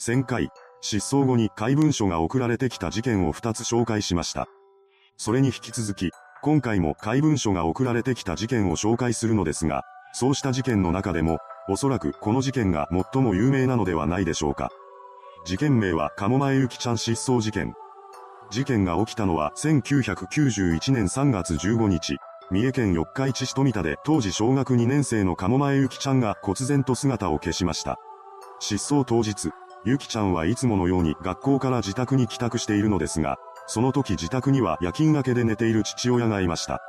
旋回、失踪後に怪文書が送られてきた事件を2つ紹介しました。それに引き続き、今回も怪文書が送られてきた事件を紹介するのですが、そうした事件の中でも、おそらくこの事件が最も有名なのではないでしょうか。事件名は鴨前ゆきちゃん失踪事件。事件が起きたのは1991年3月15日、三重県四日市市富田で当時小学2年生の鴨前ゆきちゃんが忽然と姿を消しました。失踪当日、ゆきちゃんはいつものように学校から自宅に帰宅しているのですが、その時自宅には夜勤明けで寝ている父親がいました。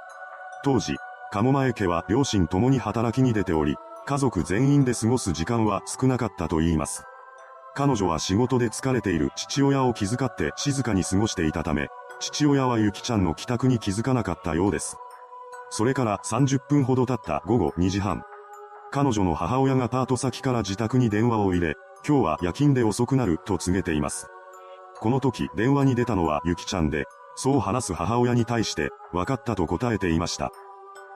当時、鴨前家は両親共に働きに出ており、家族全員で過ごす時間は少なかったと言います。彼女は仕事で疲れている父親を気遣って静かに過ごしていたため、父親はゆきちゃんの帰宅に気づかなかったようです。それから30分ほど経った午後2時半。彼女の母親がパート先から自宅に電話を入れ、今日は夜勤で遅くなると告げています。この時電話に出たのはゆきちゃんで、そう話す母親に対して、分かったと答えていました。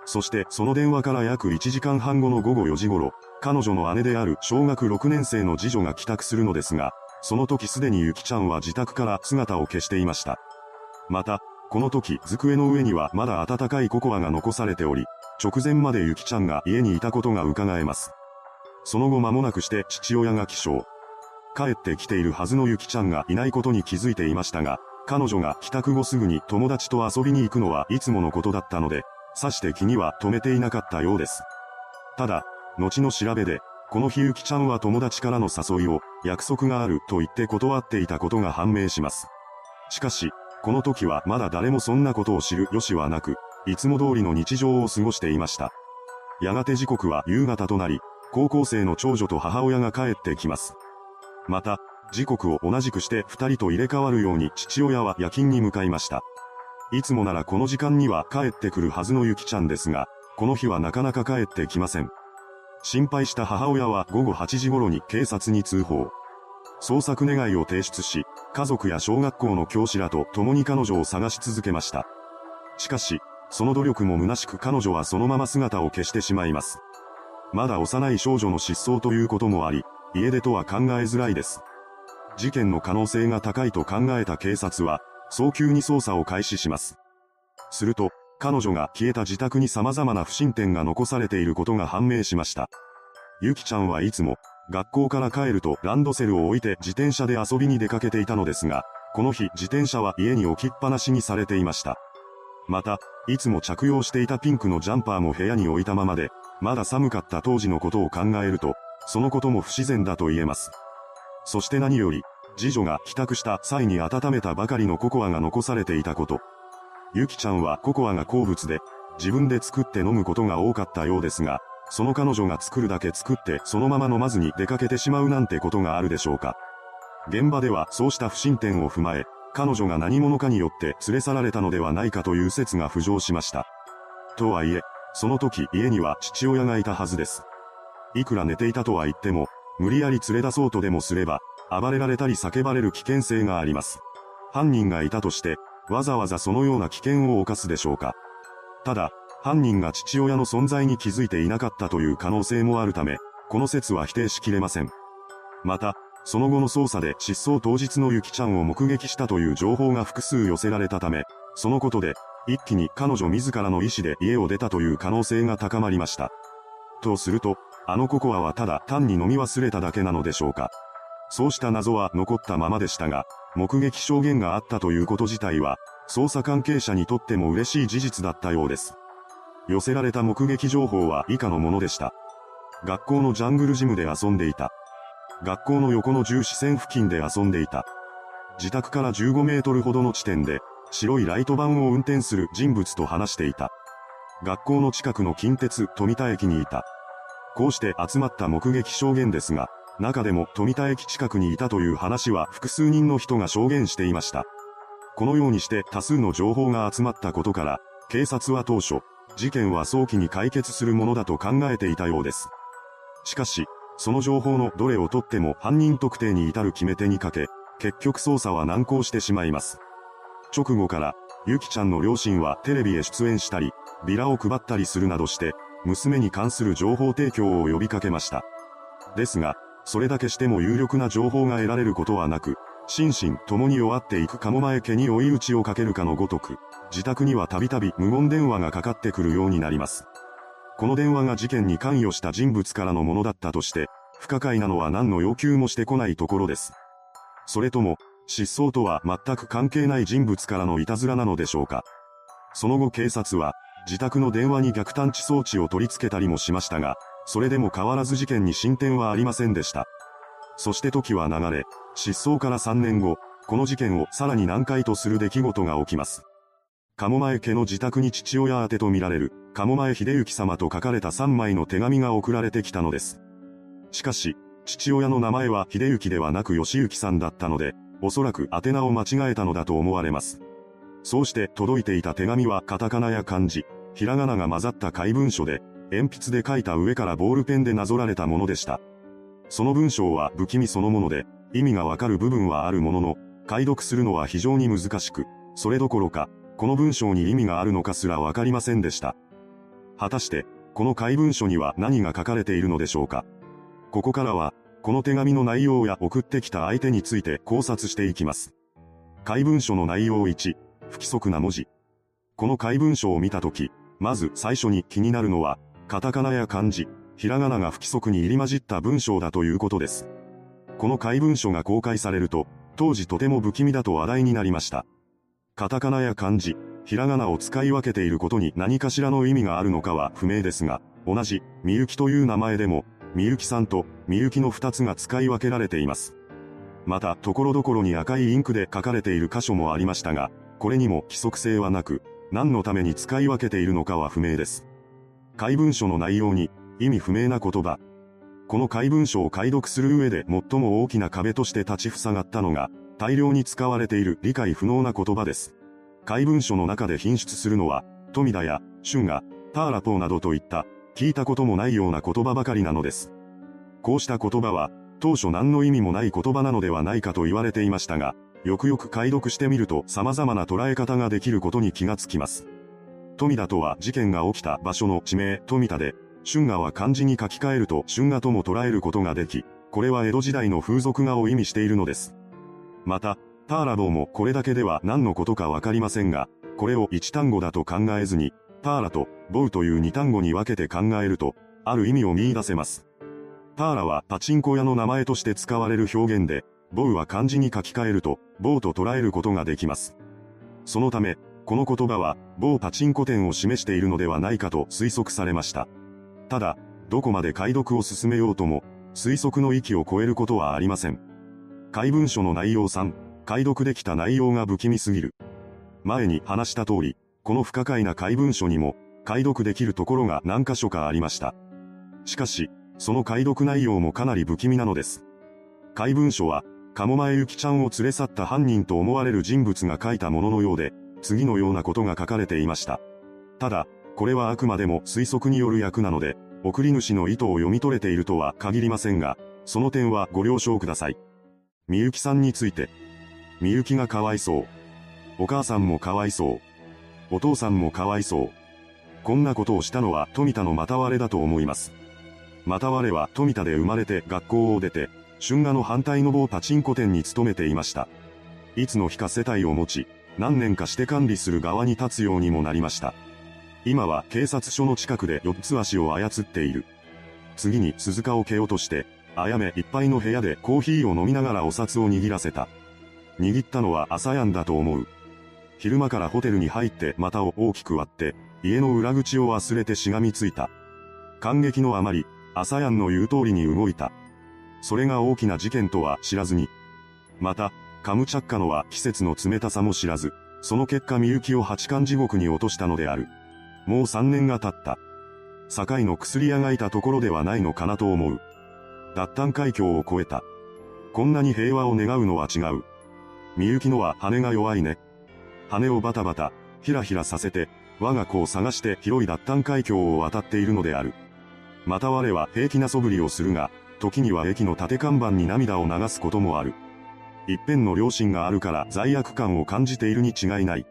そしてその電話から約1時間半後の午後4時頃、彼女の姉である小学6年生の次女が帰宅するのですが、その時すでにゆきちゃんは自宅から姿を消していました。また、この時、机の上にはまだ温かいココアが残されており、直前までゆきちゃんが家にいたことが伺えます。その後間もなくして父親が起床。帰ってきているはずのゆきちゃんがいないことに気づいていましたが、彼女が帰宅後すぐに友達と遊びに行くのはいつものことだったので、さして気には留めていなかったようです。ただ、後の調べで、この日ゆきちゃんは友達からの誘いを、約束があると言って断っていたことが判明します。しかし、この時はまだ誰もそんなことを知る由はなく、いつも通りの日常を過ごしていました。やがて時刻は夕方となり、高校生の長女と母親が帰ってきます。また、時刻を同じくして二人と入れ替わるように父親は夜勤に向かいました。いつもならこの時間には帰ってくるはずのゆきちゃんですが、この日はなかなか帰ってきません。心配した母親は午後8時頃に警察に通報。捜索願いを提出し、家族や小学校の教師らと共に彼女を探し続けました。しかし、その努力も虚しく彼女はそのまま姿を消してしまいます。まだ幼い少女の失踪ということもあり、家出とは考えづらいです。事件の可能性が高いと考えた警察は、早急に捜査を開始します。すると、彼女が消えた自宅に様々な不審点が残されていることが判明しました。ゆきちゃんはいつも、学校から帰るとランドセルを置いて自転車で遊びに出かけていたのですが、この日自転車は家に置きっぱなしにされていました。また、いつも着用していたピンクのジャンパーも部屋に置いたままで、まだ寒かった当時のことを考えると、そのことも不自然だと言えます。そして何より、次女が帰宅した際に温めたばかりのココアが残されていたこと。ゆきちゃんはココアが好物で、自分で作って飲むことが多かったようですが、その彼女が作るだけ作ってそのまま飲まずに出かけてしまうなんてことがあるでしょうか。現場ではそうした不審点を踏まえ、彼女が何者かによって連れ去られたのではないかという説が浮上しました。とはいえ、その時家には父親がいたはずです。いくら寝ていたとは言っても、無理やり連れ出そうとでもすれば、暴れられたり叫ばれる危険性があります。犯人がいたとして、わざわざそのような危険を冒すでしょうか。ただ、犯人が父親の存在に気づいていなかったという可能性もあるため、この説は否定しきれません。また、その後の捜査で失踪当日のゆきちゃんを目撃したという情報が複数寄せられたため、そのことで、一気に彼女自らの意思で家を出たという可能性が高まりました。とすると、あのココアはただ単に飲み忘れただけなのでしょうか。そうした謎は残ったままでしたが、目撃証言があったということ自体は、捜査関係者にとっても嬉しい事実だったようです。寄せられた目撃情報は以下のものでした。学校のジャングルジムで遊んでいた。学校の横の重視線付近で遊んでいた。自宅から15メートルほどの地点で、白いライトバンを運転する人物と話していた。学校の近くの近鉄富田駅にいた。こうして集まった目撃証言ですが、中でも富田駅近くにいたという話は複数人の人が証言していました。このようにして多数の情報が集まったことから、警察は当初、事件は早期に解決するものだと考えていたようです。しかし、その情報のどれをとっても犯人特定に至る決め手にかけ、結局捜査は難航してしまいます。直後から、ゆきちゃんの両親はテレビへ出演したり、ビラを配ったりするなどして、娘に関する情報提供を呼びかけました。ですが、それだけしても有力な情報が得られることはなく、心身共に弱っていく鴨前家に追い打ちをかけるかのごとく、自宅にはたびたび無言電話がかかってくるようになります。この電話が事件に関与した人物からのものだったとして、不可解なのは何の要求もしてこないところです。それとも、失踪とは全く関係ない人物からのいたずらなのでしょうか。その後警察は、自宅の電話に逆探知装置を取り付けたりもしましたが、それでも変わらず事件に進展はありませんでした。そして時は流れ、失踪から3年後、この事件をさらに難解とする出来事が起きます。鴨前家の自宅に父親宛てとみられる、鴨前秀幸様と書かれた3枚の手紙が送られてきたのです。しかし、父親の名前は秀幸ではなく義行さんだったので、おそらく宛名を間違えたのだと思われます。そうして届いていた手紙はカタカナや漢字、ひらがなが混ざった怪文書で、鉛筆で書いた上からボールペンでなぞられたものでした。その文章は不気味そのもので、意味がわかる部分はあるものの、解読するのは非常に難しく、それどころか、この文章に意味があるのかすらわかりませんでした。果たして、この怪文書には何が書かれているのでしょうか。ここからは、この手紙の内容や送ってきた相手について考察していきます。怪文書の内容1、不規則な文字。この怪文書を見たとき、まず最初に気になるのは、カタカナや漢字、ひらがなが不規則に入り混じった文章だということです。この怪文書が公開されると、当時とても不気味だと話題になりました。カタカナや漢字、ひらがなを使い分けていることに何かしらの意味があるのかは不明ですが、同じ、みゆきという名前でも、みゆきさんとみゆきの二つが使い分けられています。また、ところどころに赤いインクで書かれている箇所もありましたが、これにも規則性はなく、何のために使い分けているのかは不明です。怪文書の内容に、意味不明な言葉。この怪文書を解読する上で最も大きな壁として立ちふさがったのが、大量に使われている理解不能な言葉です。怪文書の中で品質するのは、富田や、春が、ターラポーなどといった、聞いたこともないような言葉ばかりなのです。こうした言葉は、当初何の意味もない言葉なのではないかと言われていましたが、よくよく解読してみると様々な捉え方ができることに気がつきます。富田とは事件が起きた場所の地名富田で、春画は漢字に書き換えると春画とも捉えることができ、これは江戸時代の風俗画を意味しているのです。また、ターラボーもこれだけでは何のことかわかりませんが、これを一単語だと考えずに、ターラとボウという二単語に分けて考えると、ある意味を見出せます。ターラはパチンコ屋の名前として使われる表現で、ボウは漢字に書き換えると、ボウと捉えることができます。そのため、この言葉は、某パチンコ店を示しているのではないかと推測されました。ただ、どこまで解読を進めようとも、推測の域を超えることはありません。怪文書の内容3、解読できた内容が不気味すぎる。前に話した通り、この不可解な怪文書にも、解読できるところが何箇所かありました。しかし、その解読内容もかなり不気味なのです。怪文書は、鴨前ゆきちゃんを連れ去った犯人と思われる人物が書いたもののようで、次のようなことが書かれていました。ただ、これはあくまでも推測による役なので、送り主の意図を読み取れているとは限りませんが、その点はご了承ください。みゆきさんについて。みゆきがかわいそう。お母さんもかわいそう。お父さんもかわいそう。こんなことをしたのは富田の股割れだと思います。股割れは富田で生まれて学校を出て、春画の反対の某パチンコ店に勤めていました。いつの日か世帯を持ち、何年かして管理する側に立つようにもなりました。今は警察署の近くで四つ足を操っている。次に鈴鹿を蹴落として、あやめいっぱいの部屋でコーヒーを飲みながらお札を握らせた。握ったのは朝やんだと思う。昼間からホテルに入って股を大きく割って、家の裏口を忘れてしがみついた。感激のあまり、朝やんの言う通りに動いた。それが大きな事件とは知らずに。また、カムチャッカのは季節の冷たさも知らず、その結果みゆきを八冠地獄に落としたのである。もう三年が経った。境の薬屋がいたところではないのかなと思う。脱炭海峡を越えた。こんなに平和を願うのは違う。みゆきのは羽が弱いね。羽をバタバタ、ひらひらさせて、我が子を探して広い脱炭海峡を渡っているのである。また我は平気な素振りをするが、時には駅の縦看板に涙を流すこともある。一辺の良心があるから罪悪感を感じているに違いない。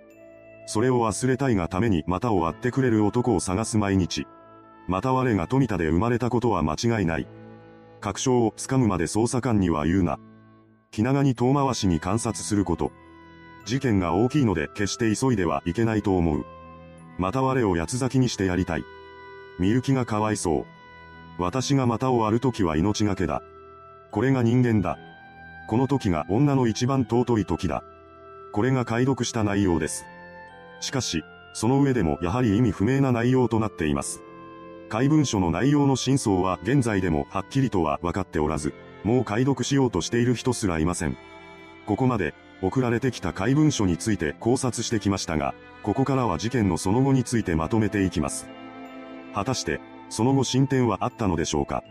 それを忘れたいがために股を割ってくれる男を探す毎日。また我が富田で生まれたことは間違いない。確証をつかむまで捜査官には言うな。気長に遠回しに観察すること。事件が大きいので決して急いではいけないと思う。また我を八つ咲きにしてやりたい。みゆきがかわいそう。私が股を割るときは命がけだ。これが人間だ。この時が女の一番尊い時だ。これが解読した内容です。しかし、その上でもやはり意味不明な内容となっています。怪文書の内容の真相は現在でもはっきりとは分かっておらず、もう解読しようとしている人すらいません。ここまで、送られてきた怪文書について考察してきましたが、ここからは事件のその後についてまとめていきます。果たして、その後進展はあったのでしょうか？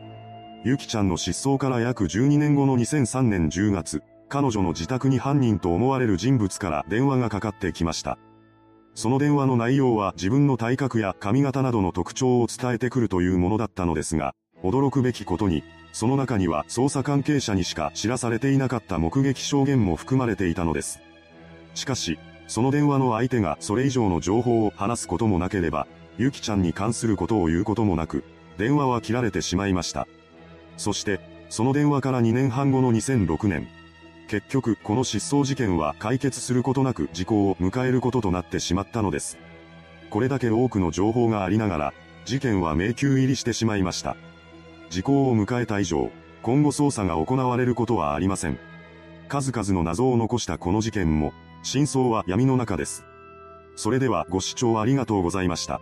ゆきちゃんの失踪から約12年後の2003年10月、彼女の自宅に犯人と思われる人物から電話がかかってきました。その電話の内容は自分の体格や髪型などの特徴を伝えてくるというものだったのですが、驚くべきことに、その中には捜査関係者にしか知らされていなかった目撃証言も含まれていたのです。しかし、その電話の相手がそれ以上の情報を話すこともなければ、ゆきちゃんに関することを言うこともなく、電話は切られてしまいました。そして、その電話から2年半後の2006年、結局この失踪事件は解決することなく時効を迎えることとなってしまったのです。これだけ多くの情報がありながら、事件は迷宮入りしてしまいました。時効を迎えた以上、今後捜査が行われることはありません。数々の謎を残したこの事件も、真相は闇の中です。それではご視聴ありがとうございました。